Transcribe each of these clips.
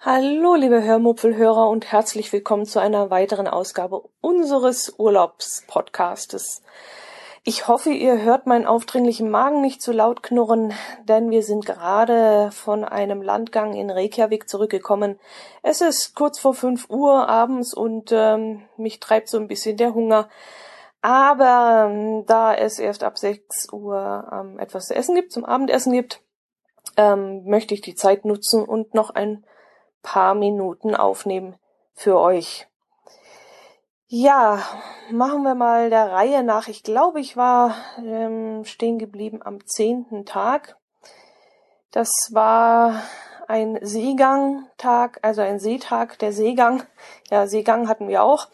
Hallo, liebe Hörmupfelhörer und herzlich willkommen zu einer weiteren Ausgabe unseres Urlaubspodcastes. Ich hoffe, ihr hört meinen aufdringlichen Magen nicht zu laut knurren, denn wir sind gerade von einem Landgang in Reykjavik zurückgekommen. Es ist kurz vor fünf Uhr abends und ähm, mich treibt so ein bisschen der Hunger. Aber ähm, da es erst ab sechs Uhr ähm, etwas zu essen gibt, zum Abendessen gibt, ähm, möchte ich die Zeit nutzen und noch ein paar Minuten aufnehmen für euch. Ja, machen wir mal der Reihe nach. Ich glaube, ich war ähm, stehen geblieben am zehnten Tag. Das war ein Seegangtag, also ein Seetag, der Seegang. Ja, Seegang hatten wir auch.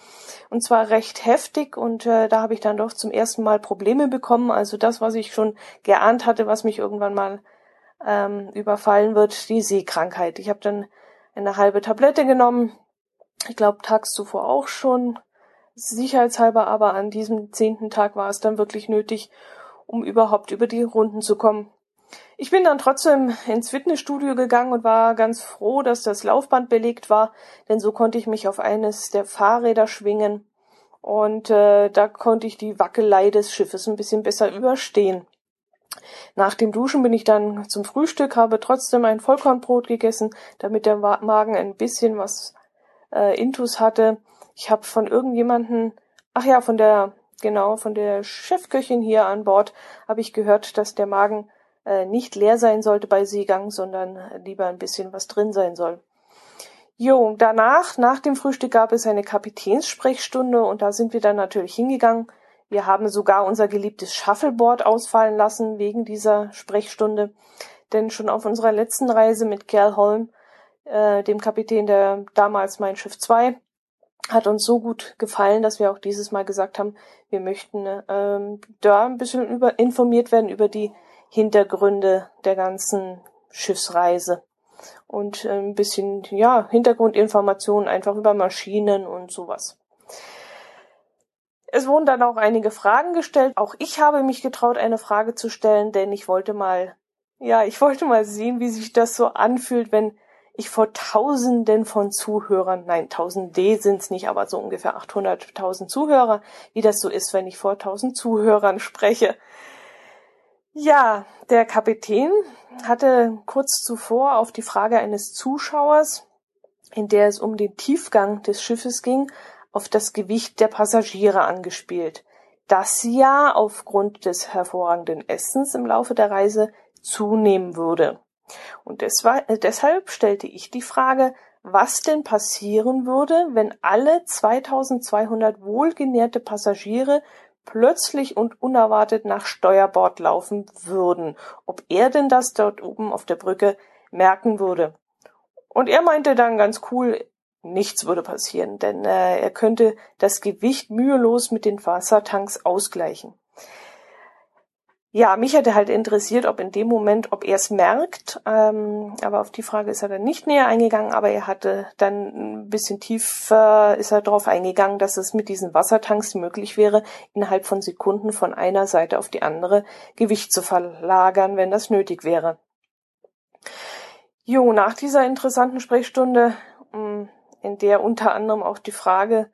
Und zwar recht heftig und äh, da habe ich dann doch zum ersten Mal Probleme bekommen. Also das, was ich schon geahnt hatte, was mich irgendwann mal ähm, überfallen wird, die Seekrankheit. Ich habe dann eine halbe Tablette genommen. Ich glaube, tags zuvor auch schon. Sicherheitshalber, aber an diesem zehnten Tag war es dann wirklich nötig, um überhaupt über die Runden zu kommen. Ich bin dann trotzdem ins Fitnessstudio gegangen und war ganz froh, dass das Laufband belegt war, denn so konnte ich mich auf eines der Fahrräder schwingen und äh, da konnte ich die Wackelei des Schiffes ein bisschen besser überstehen. Nach dem Duschen bin ich dann zum Frühstück, habe trotzdem ein Vollkornbrot gegessen, damit der Magen ein bisschen was äh, Intus hatte. Ich habe von irgendjemanden, ach ja, von der, genau, von der Chefköchin hier an Bord, habe ich gehört, dass der Magen äh, nicht leer sein sollte bei Seegang, sondern lieber ein bisschen was drin sein soll. Jo, danach, nach dem Frühstück gab es eine Kapitänssprechstunde und da sind wir dann natürlich hingegangen. Wir haben sogar unser geliebtes Shuffleboard ausfallen lassen wegen dieser Sprechstunde, denn schon auf unserer letzten Reise mit Kerl Holm, äh, dem Kapitän der damals Mein Schiff 2, hat uns so gut gefallen, dass wir auch dieses Mal gesagt haben, wir möchten ähm, da ein bisschen über, informiert werden über die Hintergründe der ganzen Schiffsreise und äh, ein bisschen ja Hintergrundinformationen einfach über Maschinen und sowas. Es wurden dann auch einige Fragen gestellt. Auch ich habe mich getraut, eine Frage zu stellen, denn ich wollte mal, ja, ich wollte mal sehen, wie sich das so anfühlt, wenn ich vor Tausenden von Zuhörern, nein, Tausend D sind's nicht, aber so ungefähr 800.000 Zuhörer, wie das so ist, wenn ich vor tausend Zuhörern spreche. Ja, der Kapitän hatte kurz zuvor auf die Frage eines Zuschauers, in der es um den Tiefgang des Schiffes ging, auf das Gewicht der Passagiere angespielt, das ja aufgrund des hervorragenden Essens im Laufe der Reise zunehmen würde. Und äh, deshalb stellte ich die Frage, was denn passieren würde, wenn alle 2200 wohlgenährte Passagiere plötzlich und unerwartet nach Steuerbord laufen würden, ob er denn das dort oben auf der Brücke merken würde. Und er meinte dann ganz cool, nichts würde passieren, denn äh, er könnte das Gewicht mühelos mit den Wassertanks ausgleichen. Ja, mich hätte halt interessiert, ob in dem Moment, ob er es merkt, ähm, aber auf die Frage ist er dann nicht näher eingegangen, aber er hatte dann ein bisschen tiefer, ist er darauf eingegangen, dass es mit diesen Wassertanks möglich wäre, innerhalb von Sekunden von einer Seite auf die andere Gewicht zu verlagern, wenn das nötig wäre. Jo, nach dieser interessanten Sprechstunde hm, in der unter anderem auch die Frage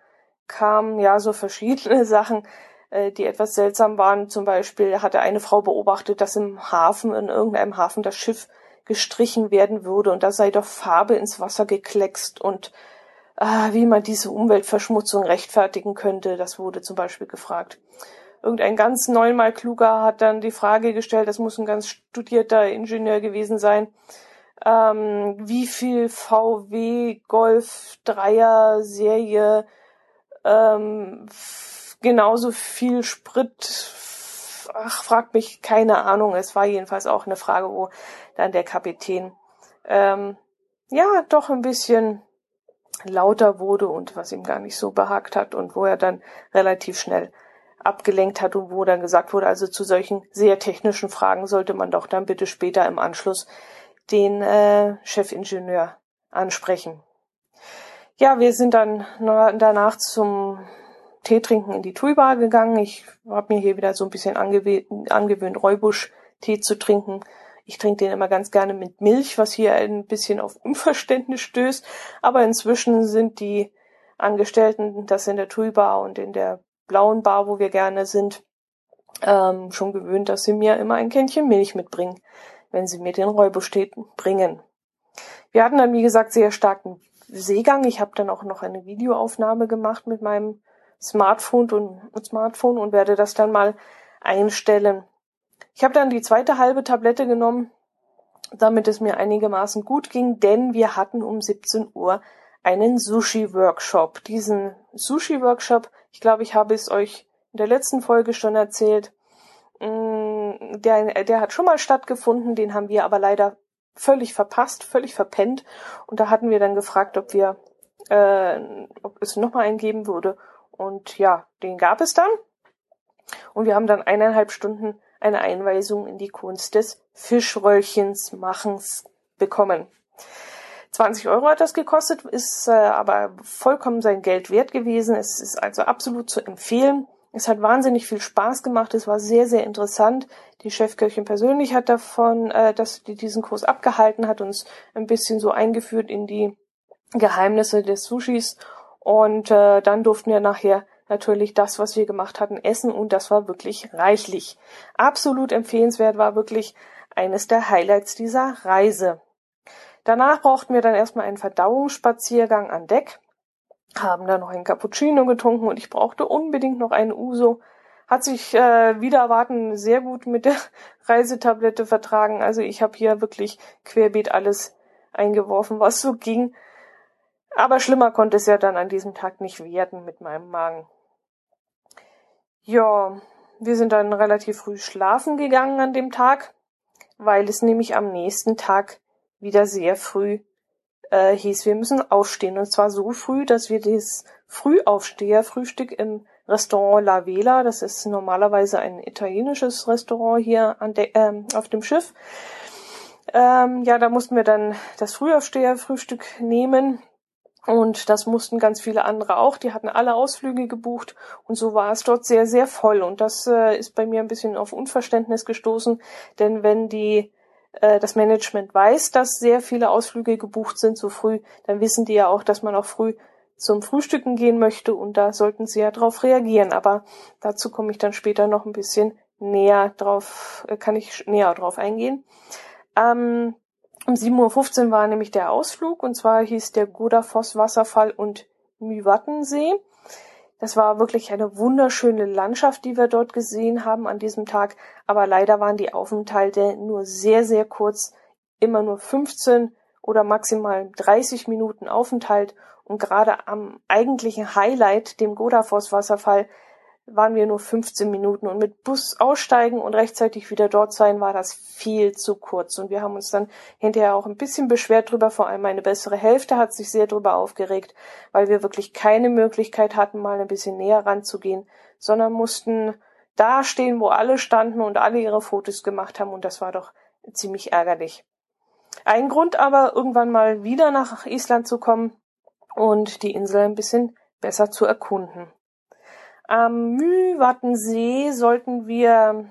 kam, ja, so verschiedene Sachen, äh, die etwas seltsam waren. Zum Beispiel hatte eine Frau beobachtet, dass im Hafen, in irgendeinem Hafen, das Schiff gestrichen werden würde und da sei doch Farbe ins Wasser gekleckst und äh, wie man diese Umweltverschmutzung rechtfertigen könnte, das wurde zum Beispiel gefragt. Irgendein ganz neunmal kluger hat dann die Frage gestellt, das muss ein ganz studierter Ingenieur gewesen sein, ähm, wie viel VW Golf Dreier Serie ähm, genauso viel Sprit ach, fragt mich keine Ahnung. Es war jedenfalls auch eine Frage, wo dann der Kapitän ähm, ja doch ein bisschen lauter wurde und was ihm gar nicht so behagt hat und wo er dann relativ schnell abgelenkt hat und wo dann gesagt wurde, also zu solchen sehr technischen Fragen sollte man doch dann bitte später im Anschluss den äh, Chefingenieur ansprechen. Ja, wir sind dann danach zum Tee trinken in die Tui-Bar gegangen. Ich habe mir hier wieder so ein bisschen angew angewöhnt, Räubusch-Tee zu trinken. Ich trinke den immer ganz gerne mit Milch, was hier ein bisschen auf Unverständnis stößt. Aber inzwischen sind die Angestellten, das in der Tui-Bar und in der blauen Bar, wo wir gerne sind, ähm, schon gewöhnt, dass sie mir immer ein Kännchen Milch mitbringen, wenn sie mir den Räubusch-Tee bringen. Wir hatten dann, wie gesagt, sehr starken Seegang. Ich habe dann auch noch eine Videoaufnahme gemacht mit meinem Smartphone und Smartphone und werde das dann mal einstellen. Ich habe dann die zweite halbe Tablette genommen, damit es mir einigermaßen gut ging, denn wir hatten um 17 Uhr einen Sushi-Workshop. Diesen Sushi-Workshop, ich glaube, ich habe es euch in der letzten Folge schon erzählt, mm, der, der hat schon mal stattgefunden, den haben wir aber leider völlig verpasst, völlig verpennt. Und da hatten wir dann gefragt, ob wir, äh, ob es nochmal einen geben würde. Und ja, den gab es dann. Und wir haben dann eineinhalb Stunden eine Einweisung in die Kunst des Fischröllchens machens bekommen. 20 Euro hat das gekostet, ist äh, aber vollkommen sein Geld wert gewesen. Es ist also absolut zu empfehlen. Es hat wahnsinnig viel Spaß gemacht. Es war sehr, sehr interessant. Die Chefköchin persönlich hat davon, äh, dass die diesen Kurs abgehalten hat, uns ein bisschen so eingeführt in die Geheimnisse des Sushis. Und äh, dann durften wir nachher natürlich das, was wir gemacht hatten, essen und das war wirklich reichlich. Absolut empfehlenswert war wirklich eines der Highlights dieser Reise. Danach brauchten wir dann erstmal einen Verdauungsspaziergang an Deck haben dann noch einen Cappuccino getrunken und ich brauchte unbedingt noch einen Uso. Hat sich äh, wieder erwarten sehr gut mit der Reisetablette vertragen. Also ich habe hier wirklich querbeet alles eingeworfen, was so ging. Aber schlimmer konnte es ja dann an diesem Tag nicht werden mit meinem Magen. Ja, wir sind dann relativ früh schlafen gegangen an dem Tag, weil es nämlich am nächsten Tag wieder sehr früh äh, hieß, wir müssen aufstehen. Und zwar so früh, dass wir das Frühaufsteher-Frühstück im Restaurant La Vela, das ist normalerweise ein italienisches Restaurant hier an de, ähm, auf dem Schiff. Ähm, ja, da mussten wir dann das Frühaufsteher-Frühstück nehmen. Und das mussten ganz viele andere auch. Die hatten alle Ausflüge gebucht und so war es dort sehr, sehr voll. Und das äh, ist bei mir ein bisschen auf Unverständnis gestoßen, denn wenn die äh, das Management weiß, dass sehr viele Ausflüge gebucht sind so früh, dann wissen die ja auch, dass man auch früh zum Frühstücken gehen möchte und da sollten sie ja darauf reagieren. Aber dazu komme ich dann später noch ein bisschen näher drauf, äh, kann ich näher drauf eingehen. Ähm, um 7.15 Uhr war nämlich der Ausflug und zwar hieß der Godafoss Wasserfall und Müwattensee. Das war wirklich eine wunderschöne Landschaft, die wir dort gesehen haben an diesem Tag. Aber leider waren die Aufenthalte nur sehr, sehr kurz. Immer nur 15 oder maximal 30 Minuten Aufenthalt. Und gerade am eigentlichen Highlight, dem Godafoss Wasserfall, waren wir nur 15 Minuten und mit Bus aussteigen und rechtzeitig wieder dort sein, war das viel zu kurz. Und wir haben uns dann hinterher auch ein bisschen beschwert drüber, vor allem meine bessere Hälfte hat sich sehr drüber aufgeregt, weil wir wirklich keine Möglichkeit hatten, mal ein bisschen näher ranzugehen, sondern mussten da stehen, wo alle standen und alle ihre Fotos gemacht haben und das war doch ziemlich ärgerlich. Ein Grund aber, irgendwann mal wieder nach Island zu kommen und die Insel ein bisschen besser zu erkunden. Am Mühwattensee sollten wir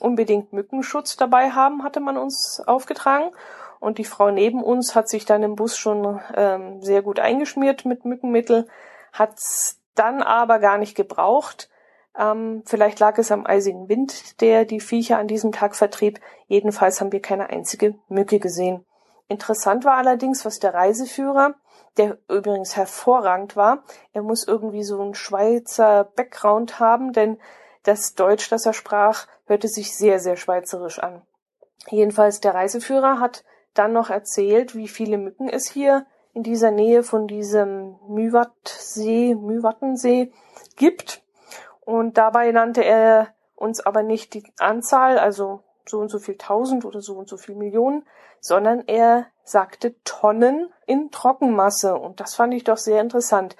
unbedingt Mückenschutz dabei haben, hatte man uns aufgetragen. Und die Frau neben uns hat sich dann im Bus schon ähm, sehr gut eingeschmiert mit Mückenmittel, hat's dann aber gar nicht gebraucht. Ähm, vielleicht lag es am eisigen Wind, der die Viecher an diesem Tag vertrieb. Jedenfalls haben wir keine einzige Mücke gesehen. Interessant war allerdings, was der Reiseführer der übrigens hervorragend war. Er muss irgendwie so einen Schweizer Background haben, denn das Deutsch, das er sprach, hörte sich sehr, sehr schweizerisch an. Jedenfalls der Reiseführer hat dann noch erzählt, wie viele Mücken es hier in dieser Nähe von diesem Müwattsee, Müwattensee gibt. Und dabei nannte er uns aber nicht die Anzahl, also so und so viel tausend oder so und so viel Millionen, sondern er sagte Tonnen in Trockenmasse. Und das fand ich doch sehr interessant.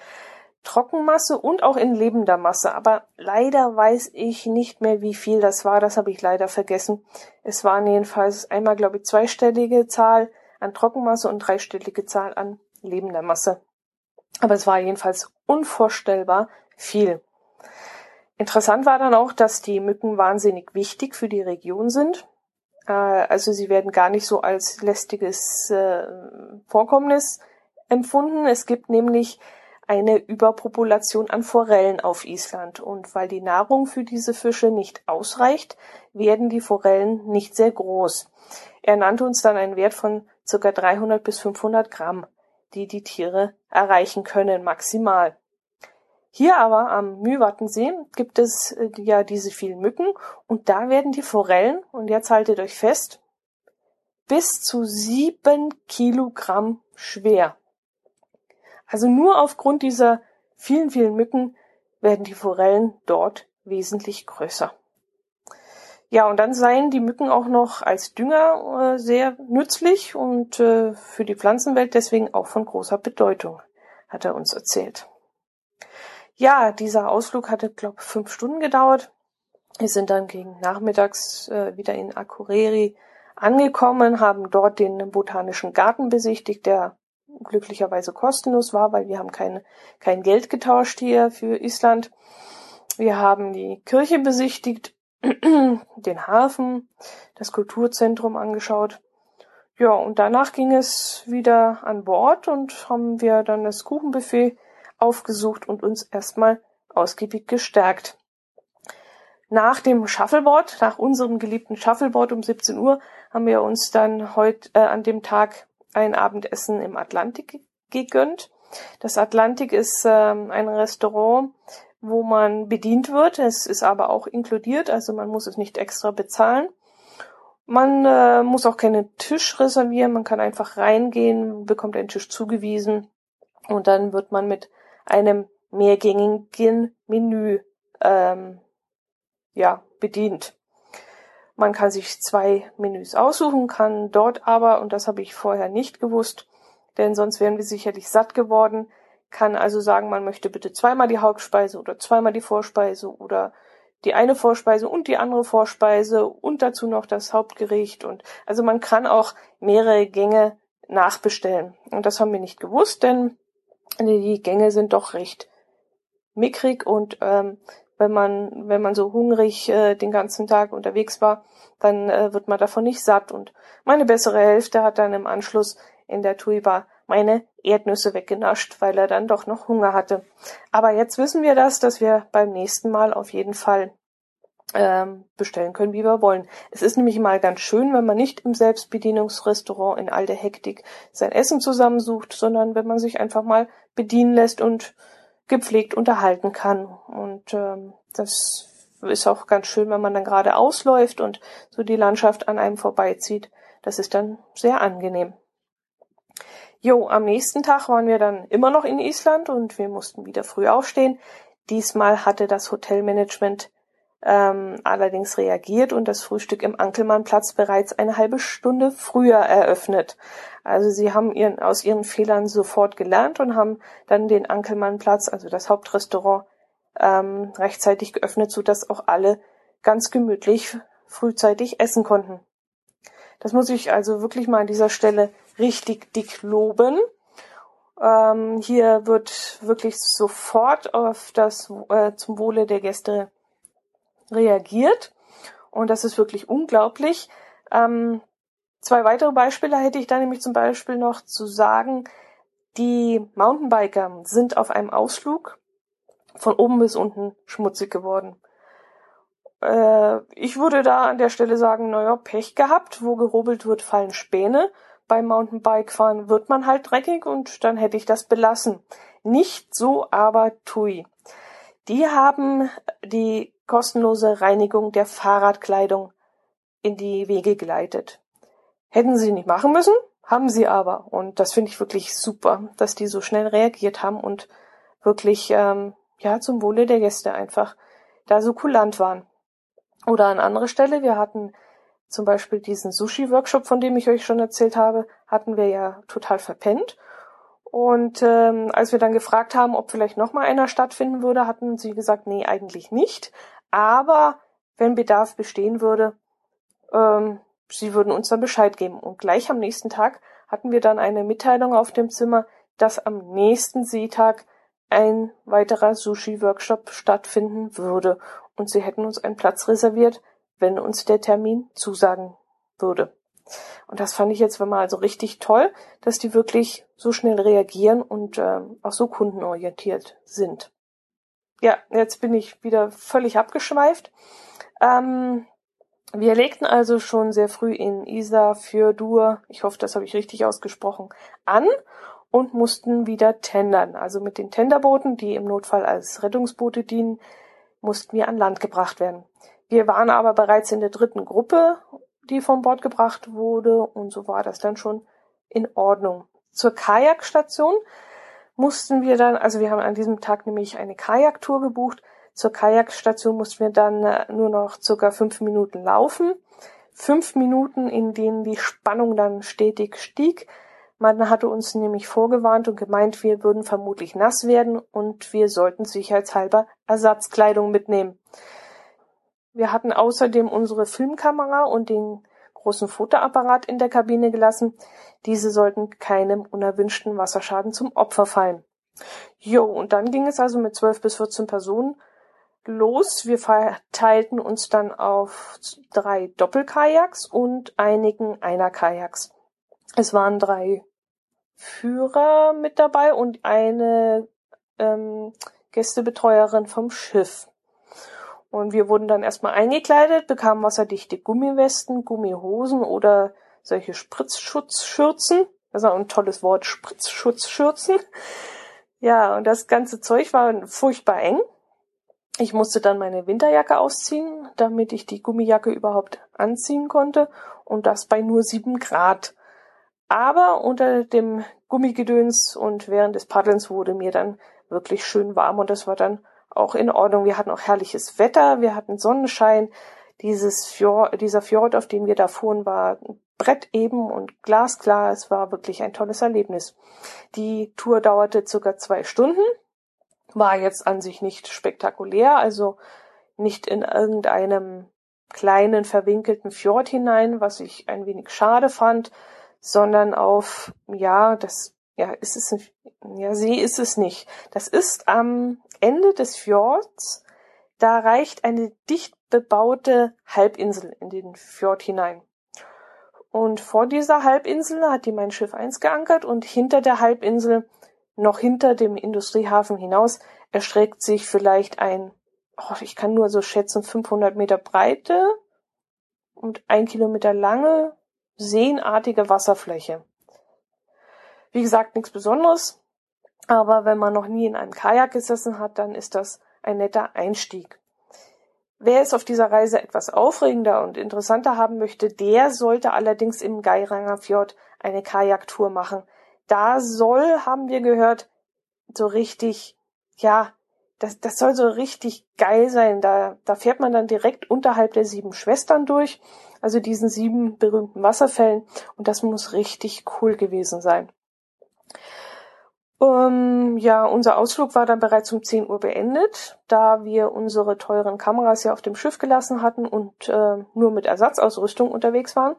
Trockenmasse und auch in lebender Masse. Aber leider weiß ich nicht mehr, wie viel das war. Das habe ich leider vergessen. Es waren jedenfalls einmal, glaube ich, zweistellige Zahl an Trockenmasse und dreistellige Zahl an lebender Masse. Aber es war jedenfalls unvorstellbar viel. Interessant war dann auch, dass die Mücken wahnsinnig wichtig für die Region sind. Äh, also sie werden gar nicht so als lästiges äh, Vorkommnis empfunden. Es gibt nämlich eine Überpopulation an Forellen auf Island und weil die Nahrung für diese Fische nicht ausreicht, werden die Forellen nicht sehr groß. Er nannte uns dann einen Wert von ca. 300 bis 500 Gramm, die die Tiere erreichen können maximal. Hier aber am Mühwattensee gibt es äh, ja diese vielen Mücken und da werden die Forellen, und jetzt haltet euch fest, bis zu sieben Kilogramm schwer. Also nur aufgrund dieser vielen, vielen Mücken werden die Forellen dort wesentlich größer. Ja, und dann seien die Mücken auch noch als Dünger äh, sehr nützlich und äh, für die Pflanzenwelt deswegen auch von großer Bedeutung, hat er uns erzählt. Ja, dieser Ausflug hatte, glaube fünf Stunden gedauert. Wir sind dann gegen nachmittags äh, wieder in Akureyri angekommen, haben dort den botanischen Garten besichtigt, der glücklicherweise kostenlos war, weil wir haben kein, kein Geld getauscht hier für Island. Wir haben die Kirche besichtigt, den Hafen, das Kulturzentrum angeschaut. Ja, und danach ging es wieder an Bord und haben wir dann das Kuchenbuffet aufgesucht und uns erstmal ausgiebig gestärkt. Nach dem Shuffleboard, nach unserem geliebten Shuffleboard um 17 Uhr, haben wir uns dann heute äh, an dem Tag ein Abendessen im Atlantik gegönnt. Das Atlantik ist ähm, ein Restaurant, wo man bedient wird. Es ist aber auch inkludiert, also man muss es nicht extra bezahlen. Man äh, muss auch keinen Tisch reservieren, man kann einfach reingehen, bekommt einen Tisch zugewiesen und dann wird man mit einem mehrgängigen Menü ähm, ja, bedient. Man kann sich zwei Menüs aussuchen, kann dort aber, und das habe ich vorher nicht gewusst, denn sonst wären wir sicherlich satt geworden, kann also sagen, man möchte bitte zweimal die Hauptspeise oder zweimal die Vorspeise oder die eine Vorspeise und die andere Vorspeise und dazu noch das Hauptgericht und also man kann auch mehrere Gänge nachbestellen. Und das haben wir nicht gewusst, denn die Gänge sind doch recht mickrig und ähm, wenn man wenn man so hungrig äh, den ganzen Tag unterwegs war, dann äh, wird man davon nicht satt und meine bessere Hälfte hat dann im Anschluss in der Tuiba meine Erdnüsse weggenascht, weil er dann doch noch Hunger hatte. Aber jetzt wissen wir das, dass wir beim nächsten Mal auf jeden Fall bestellen können, wie wir wollen. Es ist nämlich mal ganz schön, wenn man nicht im Selbstbedienungsrestaurant in all der Hektik sein Essen zusammensucht, sondern wenn man sich einfach mal bedienen lässt und gepflegt unterhalten kann. Und ähm, das ist auch ganz schön, wenn man dann gerade ausläuft und so die Landschaft an einem vorbeizieht. Das ist dann sehr angenehm. Jo, am nächsten Tag waren wir dann immer noch in Island und wir mussten wieder früh aufstehen. Diesmal hatte das Hotelmanagement ähm, allerdings reagiert und das Frühstück im Ankelmannplatz bereits eine halbe Stunde früher eröffnet. Also sie haben ihren, aus ihren Fehlern sofort gelernt und haben dann den Ankelmannplatz, also das Hauptrestaurant, ähm, rechtzeitig geöffnet, so dass auch alle ganz gemütlich frühzeitig essen konnten. Das muss ich also wirklich mal an dieser Stelle richtig dick loben. Ähm, hier wird wirklich sofort auf das äh, zum Wohle der Gäste reagiert. Und das ist wirklich unglaublich. Ähm, zwei weitere Beispiele hätte ich da nämlich zum Beispiel noch zu sagen. Die Mountainbiker sind auf einem Ausflug von oben bis unten schmutzig geworden. Äh, ich würde da an der Stelle sagen, naja, Pech gehabt, wo gehobelt wird, fallen Späne. Beim Mountainbike-Fahren wird man halt dreckig und dann hätte ich das belassen. Nicht so aber Tui. Die haben die kostenlose Reinigung der Fahrradkleidung in die Wege geleitet. Hätten sie nicht machen müssen, haben sie aber. Und das finde ich wirklich super, dass die so schnell reagiert haben und wirklich ähm, ja zum Wohle der Gäste einfach da so kulant waren. Oder an anderer Stelle, wir hatten zum Beispiel diesen Sushi-Workshop, von dem ich euch schon erzählt habe, hatten wir ja total verpennt. Und ähm, als wir dann gefragt haben, ob vielleicht noch mal einer stattfinden würde, hatten sie gesagt, nee, eigentlich nicht. Aber wenn Bedarf bestehen würde, ähm, sie würden uns dann Bescheid geben. Und gleich am nächsten Tag hatten wir dann eine Mitteilung auf dem Zimmer, dass am nächsten Seetag ein weiterer Sushi-Workshop stattfinden würde und sie hätten uns einen Platz reserviert, wenn uns der Termin zusagen würde. Und das fand ich jetzt mal also richtig toll, dass die wirklich so schnell reagieren und äh, auch so kundenorientiert sind. Ja, jetzt bin ich wieder völlig abgeschweift. Ähm, wir legten also schon sehr früh in Isa für Dur, ich hoffe, das habe ich richtig ausgesprochen, an und mussten wieder tendern. Also mit den Tenderbooten, die im Notfall als Rettungsboote dienen, mussten wir an Land gebracht werden. Wir waren aber bereits in der dritten Gruppe, die von Bord gebracht wurde, und so war das dann schon in Ordnung. Zur Kajakstation mussten wir dann, also wir haben an diesem Tag nämlich eine Kajaktour gebucht, zur Kajakstation mussten wir dann äh, nur noch circa fünf Minuten laufen. Fünf Minuten, in denen die Spannung dann stetig stieg. Man hatte uns nämlich vorgewarnt und gemeint, wir würden vermutlich nass werden und wir sollten sicherheitshalber Ersatzkleidung mitnehmen. Wir hatten außerdem unsere Filmkamera und den großen Fotoapparat in der Kabine gelassen. Diese sollten keinem unerwünschten Wasserschaden zum Opfer fallen. Jo, und dann ging es also mit zwölf bis vierzehn Personen los. Wir verteilten uns dann auf drei Doppelkajaks und einigen Einerkajaks. Es waren drei Führer mit dabei und eine ähm, Gästebetreuerin vom Schiff. Und wir wurden dann erstmal eingekleidet, bekamen wasserdichte Gummiwesten, Gummihosen oder solche Spritzschutzschürzen. Das ist auch ein tolles Wort, Spritzschutzschürzen. Ja, und das ganze Zeug war furchtbar eng. Ich musste dann meine Winterjacke ausziehen, damit ich die Gummijacke überhaupt anziehen konnte und das bei nur sieben Grad. Aber unter dem Gummigedöns und während des Paddelns wurde mir dann wirklich schön warm und das war dann auch in Ordnung. Wir hatten auch herrliches Wetter, wir hatten Sonnenschein. Dieses Fjord, dieser Fjord, auf dem wir da fuhren, war bretteben und glasklar. Es war wirklich ein tolles Erlebnis. Die Tour dauerte circa zwei Stunden war jetzt an sich nicht spektakulär, also nicht in irgendeinem kleinen verwinkelten Fjord hinein, was ich ein wenig schade fand, sondern auf, ja, das, ja, ist es, ja, See ist es nicht. Das ist am Ende des Fjords, da reicht eine dicht bebaute Halbinsel in den Fjord hinein. Und vor dieser Halbinsel hat die mein Schiff eins geankert und hinter der Halbinsel noch hinter dem Industriehafen hinaus erstreckt sich vielleicht ein, oh, ich kann nur so schätzen, 500 Meter breite und ein Kilometer lange, seenartige Wasserfläche. Wie gesagt, nichts Besonderes, aber wenn man noch nie in einem Kajak gesessen hat, dann ist das ein netter Einstieg. Wer es auf dieser Reise etwas aufregender und interessanter haben möchte, der sollte allerdings im Geiranger Fjord eine Kajaktour machen, da soll, haben wir gehört, so richtig, ja, das, das soll so richtig geil sein. Da, da fährt man dann direkt unterhalb der sieben Schwestern durch, also diesen sieben berühmten Wasserfällen. Und das muss richtig cool gewesen sein. Ähm, ja, unser Ausflug war dann bereits um 10 Uhr beendet, da wir unsere teuren Kameras ja auf dem Schiff gelassen hatten und äh, nur mit Ersatzausrüstung unterwegs waren,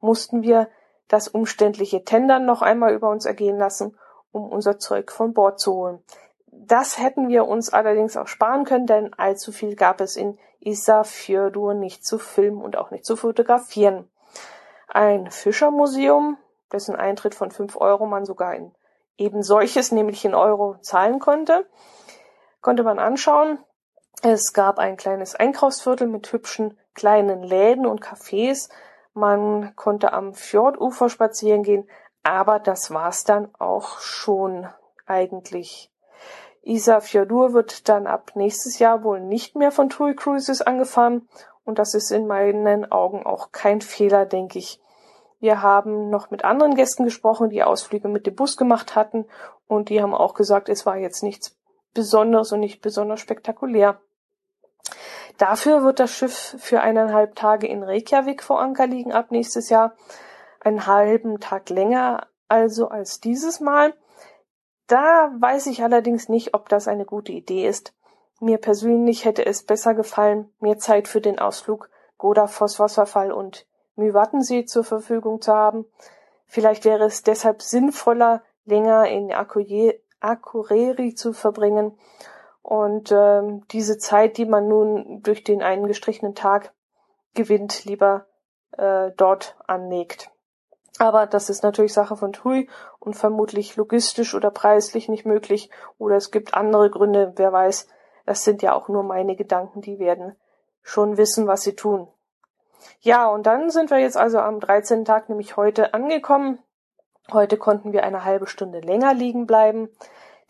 mussten wir das umständliche Tendern noch einmal über uns ergehen lassen, um unser Zeug von Bord zu holen. Das hätten wir uns allerdings auch sparen können, denn allzu viel gab es in Isafjordur nicht zu filmen und auch nicht zu fotografieren. Ein Fischermuseum, dessen Eintritt von fünf Euro man sogar in eben solches, nämlich in Euro, zahlen konnte, konnte man anschauen. Es gab ein kleines Einkaufsviertel mit hübschen kleinen Läden und Cafés, man konnte am Fjordufer spazieren gehen, aber das war's dann auch schon eigentlich. Isafjordur wird dann ab nächstes Jahr wohl nicht mehr von TUI Cruises angefahren und das ist in meinen Augen auch kein Fehler, denke ich. Wir haben noch mit anderen Gästen gesprochen, die Ausflüge mit dem Bus gemacht hatten und die haben auch gesagt, es war jetzt nichts Besonderes und nicht besonders spektakulär. Dafür wird das Schiff für eineinhalb Tage in Reykjavik vor Anker liegen ab nächstes Jahr. Einen halben Tag länger also als dieses Mal. Da weiß ich allerdings nicht, ob das eine gute Idee ist. Mir persönlich hätte es besser gefallen, mehr Zeit für den Ausflug Godafoss Wasserfall und Mývatnsee zur Verfügung zu haben. Vielleicht wäre es deshalb sinnvoller, länger in Akureyri zu verbringen und ähm, diese Zeit, die man nun durch den einen gestrichenen Tag gewinnt, lieber äh, dort anlegt. Aber das ist natürlich Sache von TUI und vermutlich logistisch oder preislich nicht möglich oder es gibt andere Gründe, wer weiß. Das sind ja auch nur meine Gedanken, die werden schon wissen, was sie tun. Ja, und dann sind wir jetzt also am 13. Tag, nämlich heute, angekommen. Heute konnten wir eine halbe Stunde länger liegen bleiben,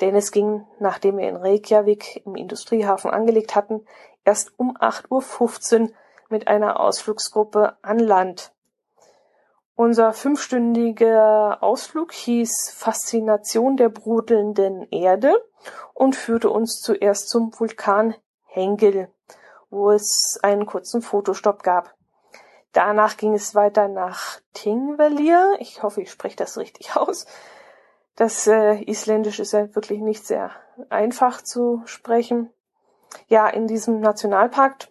denn es ging, nachdem wir in Reykjavik im Industriehafen angelegt hatten, erst um 8.15 Uhr mit einer Ausflugsgruppe an Land. Unser fünfstündiger Ausflug hieß Faszination der brodelnden Erde und führte uns zuerst zum Vulkan Hengel, wo es einen kurzen Fotostopp gab. Danach ging es weiter nach Tingvellir. Ich hoffe, ich spreche das richtig aus. Das äh, Isländisch ist ja wirklich nicht sehr einfach zu sprechen. Ja, in diesem Nationalpark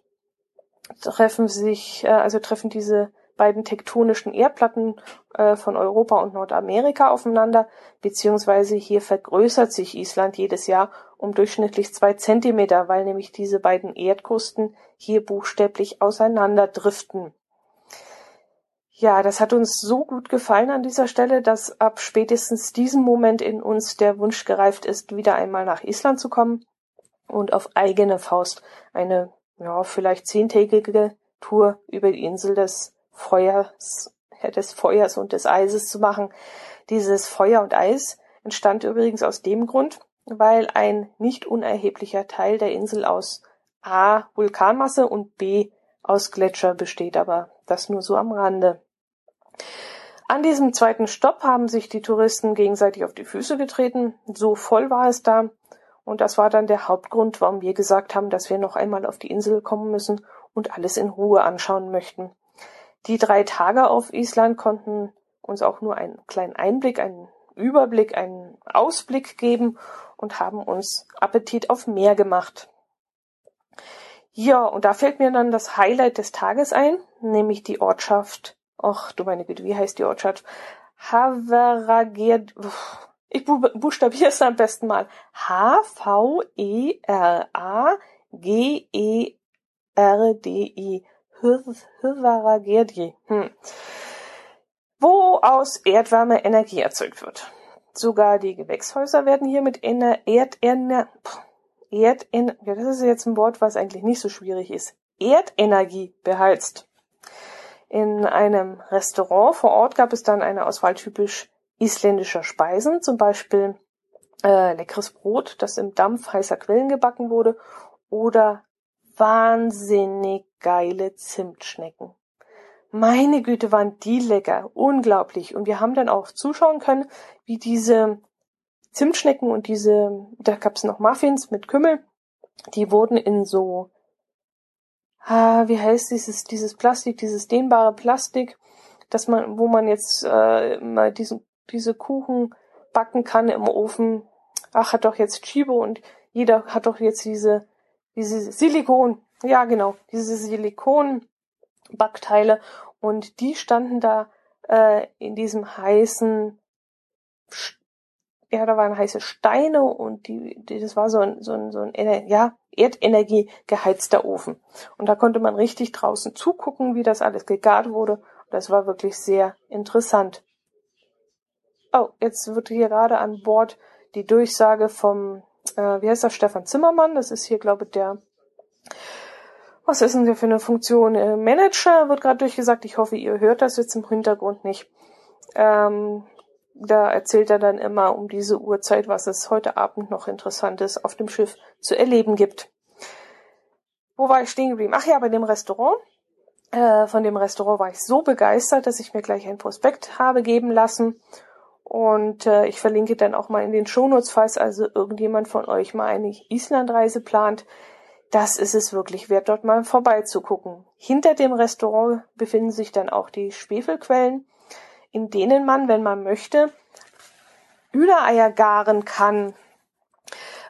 treffen sich, äh, also treffen diese beiden tektonischen Erdplatten äh, von Europa und Nordamerika aufeinander, beziehungsweise hier vergrößert sich Island jedes Jahr um durchschnittlich zwei Zentimeter, weil nämlich diese beiden Erdkrusten hier buchstäblich auseinanderdriften. Ja, das hat uns so gut gefallen an dieser Stelle, dass ab spätestens diesem Moment in uns der Wunsch gereift ist, wieder einmal nach Island zu kommen und auf eigene Faust eine, ja, vielleicht zehntägige Tour über die Insel des Feuers, des Feuers und des Eises zu machen. Dieses Feuer und Eis entstand übrigens aus dem Grund, weil ein nicht unerheblicher Teil der Insel aus A. Vulkanmasse und B. aus Gletscher besteht, aber das nur so am Rande. An diesem zweiten Stopp haben sich die Touristen gegenseitig auf die Füße getreten. So voll war es da. Und das war dann der Hauptgrund, warum wir gesagt haben, dass wir noch einmal auf die Insel kommen müssen und alles in Ruhe anschauen möchten. Die drei Tage auf Island konnten uns auch nur einen kleinen Einblick, einen Überblick, einen Ausblick geben und haben uns Appetit auf mehr gemacht. Ja, und da fällt mir dann das Highlight des Tages ein, nämlich die Ortschaft Ach du meine Güte, wie heißt die Ortschaft? Haveragerd. Ich buchstabiere es am besten mal. H-V-E-R-A-G-E-R-D-I. Hyvaragerdi. Hm. Wo aus Erdwärme Energie erzeugt wird. Sogar die Gewächshäuser werden hier mit Ener Erdener ja, das ist jetzt ein Wort, was eigentlich nicht so schwierig ist. Erdenergie beheizt. In einem Restaurant vor Ort gab es dann eine Auswahl typisch isländischer Speisen, zum Beispiel äh, leckeres Brot, das im Dampf heißer Quellen gebacken wurde, oder wahnsinnig geile Zimtschnecken. Meine Güte, waren die lecker, unglaublich. Und wir haben dann auch zuschauen können, wie diese Zimtschnecken und diese, da gab's noch Muffins mit Kümmel, die wurden in so ah, wie heißt dieses, dieses Plastik, dieses dehnbare Plastik, dass man, wo man jetzt äh, mal diesen, diese Kuchen backen kann im Ofen. Ach, hat doch jetzt Chibo und jeder hat doch jetzt diese, diese Silikon, ja genau, diese Silikon-Backteile und die standen da äh, in diesem heißen ja, da waren heiße Steine und die, die das war so ein, so ein, so ein ja, Erdenergie geheizter Ofen. Und da konnte man richtig draußen zugucken, wie das alles gegart wurde. Das war wirklich sehr interessant. Oh, jetzt wird hier gerade an Bord die Durchsage vom, äh, wie heißt das, Stefan Zimmermann. Das ist hier, glaube ich, der, was ist denn der für eine Funktion? Äh, Manager wird gerade durchgesagt. Ich hoffe, ihr hört das jetzt im Hintergrund nicht. Ähm, da erzählt er dann immer um diese Uhrzeit, was es heute Abend noch Interessantes auf dem Schiff zu erleben gibt. Wo war ich stehen geblieben? Ach ja, bei dem Restaurant. Äh, von dem Restaurant war ich so begeistert, dass ich mir gleich ein Prospekt habe geben lassen. Und äh, ich verlinke dann auch mal in den Shownotes, falls also irgendjemand von euch mal eine Islandreise plant. Das ist es wirklich wert, dort mal vorbeizugucken. Hinter dem Restaurant befinden sich dann auch die Schwefelquellen in denen man, wenn man möchte, Hühnereier garen kann.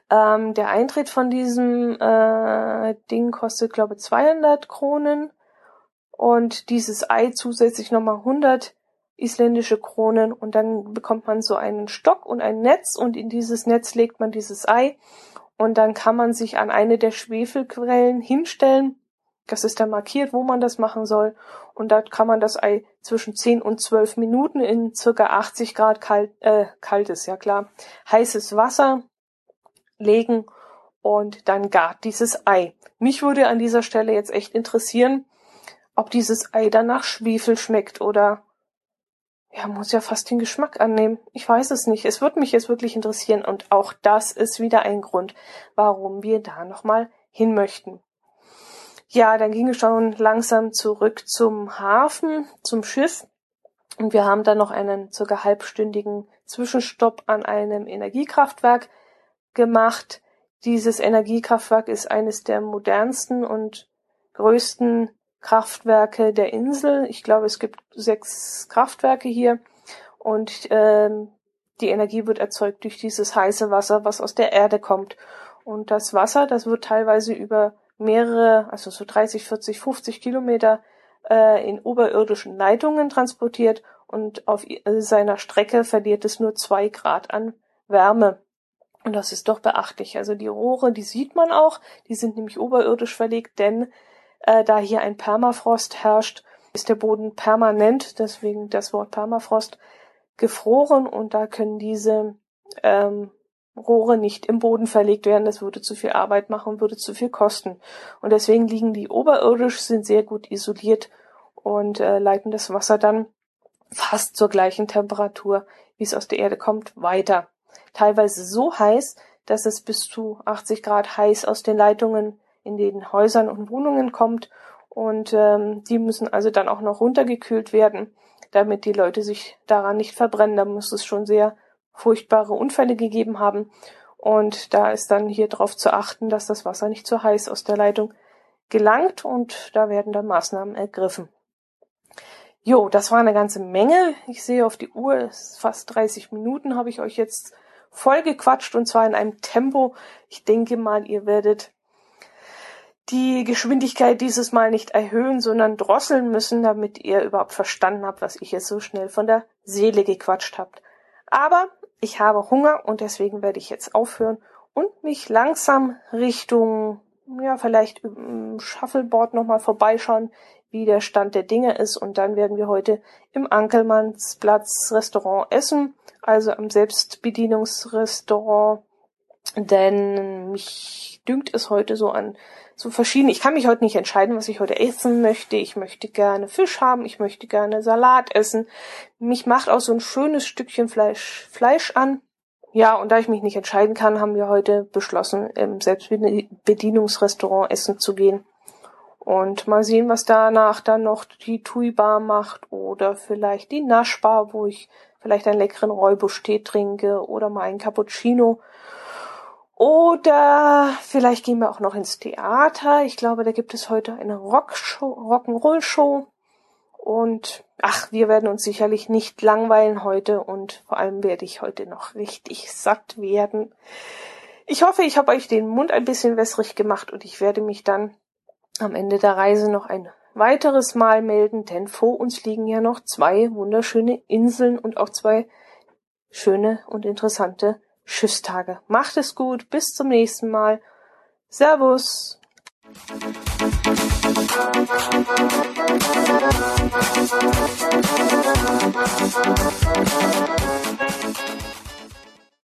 Ähm, der Eintritt von diesem äh, Ding kostet, glaube ich, 200 Kronen und dieses Ei zusätzlich nochmal 100 isländische Kronen und dann bekommt man so einen Stock und ein Netz und in dieses Netz legt man dieses Ei und dann kann man sich an eine der Schwefelquellen hinstellen. Das ist dann markiert, wo man das machen soll. Und da kann man das Ei zwischen 10 und 12 Minuten in circa 80 Grad kalt, äh, kaltes, ja klar, heißes Wasser legen und dann gart dieses Ei. Mich würde an dieser Stelle jetzt echt interessieren, ob dieses Ei dann nach Schwefel schmeckt oder ja, muss ja fast den Geschmack annehmen. Ich weiß es nicht. Es würde mich jetzt wirklich interessieren und auch das ist wieder ein Grund, warum wir da nochmal hin möchten. Ja, dann ging es schon langsam zurück zum Hafen, zum Schiff und wir haben dann noch einen circa halbstündigen Zwischenstopp an einem Energiekraftwerk gemacht. Dieses Energiekraftwerk ist eines der modernsten und größten Kraftwerke der Insel. Ich glaube, es gibt sechs Kraftwerke hier und ähm, die Energie wird erzeugt durch dieses heiße Wasser, was aus der Erde kommt. Und das Wasser, das wird teilweise über mehrere, also so 30, 40, 50 Kilometer äh, in oberirdischen Leitungen transportiert und auf seiner Strecke verliert es nur zwei Grad an Wärme. Und das ist doch beachtlich. Also die Rohre, die sieht man auch, die sind nämlich oberirdisch verlegt, denn äh, da hier ein Permafrost herrscht, ist der Boden permanent, deswegen das Wort Permafrost, gefroren und da können diese ähm, Rohre nicht im Boden verlegt werden. Das würde zu viel Arbeit machen, würde zu viel kosten. Und deswegen liegen die oberirdisch, sind sehr gut isoliert und äh, leiten das Wasser dann fast zur gleichen Temperatur, wie es aus der Erde kommt, weiter. Teilweise so heiß, dass es bis zu 80 Grad heiß aus den Leitungen in den Häusern und Wohnungen kommt. Und ähm, die müssen also dann auch noch runtergekühlt werden, damit die Leute sich daran nicht verbrennen. Da muss es schon sehr furchtbare Unfälle gegeben haben. Und da ist dann hier darauf zu achten, dass das Wasser nicht zu heiß aus der Leitung gelangt und da werden dann Maßnahmen ergriffen. Jo, das war eine ganze Menge. Ich sehe auf die Uhr, fast 30 Minuten habe ich euch jetzt voll gequatscht und zwar in einem Tempo. Ich denke mal, ihr werdet die Geschwindigkeit dieses Mal nicht erhöhen, sondern drosseln müssen, damit ihr überhaupt verstanden habt, was ich jetzt so schnell von der Seele gequatscht habt. Aber ich habe Hunger und deswegen werde ich jetzt aufhören und mich langsam Richtung, ja, vielleicht im Shuffleboard nochmal vorbeischauen, wie der Stand der Dinge ist. Und dann werden wir heute im Ankelmannsplatz Restaurant essen, also am Selbstbedienungsrestaurant. Denn mich dünkt es heute so an so verschiedene. Ich kann mich heute nicht entscheiden, was ich heute essen möchte. Ich möchte gerne Fisch haben, ich möchte gerne Salat essen. Mich macht auch so ein schönes Stückchen Fleisch, Fleisch an. Ja, und da ich mich nicht entscheiden kann, haben wir heute beschlossen, im Selbstbedienungsrestaurant essen zu gehen. Und mal sehen, was danach dann noch die Tui Bar macht oder vielleicht die Naschbar, wo ich vielleicht einen leckeren Räubusch-Tee trinke oder mal einen Cappuccino oder vielleicht gehen wir auch noch ins Theater. Ich glaube, da gibt es heute eine Rockshow, Rock'n'Roll-Show. Und ach, wir werden uns sicherlich nicht langweilen heute und vor allem werde ich heute noch richtig satt werden. Ich hoffe, ich habe euch den Mund ein bisschen wässrig gemacht und ich werde mich dann am Ende der Reise noch ein weiteres Mal melden, denn vor uns liegen ja noch zwei wunderschöne Inseln und auch zwei schöne und interessante Schiffstage. Macht es gut, bis zum nächsten Mal. Servus.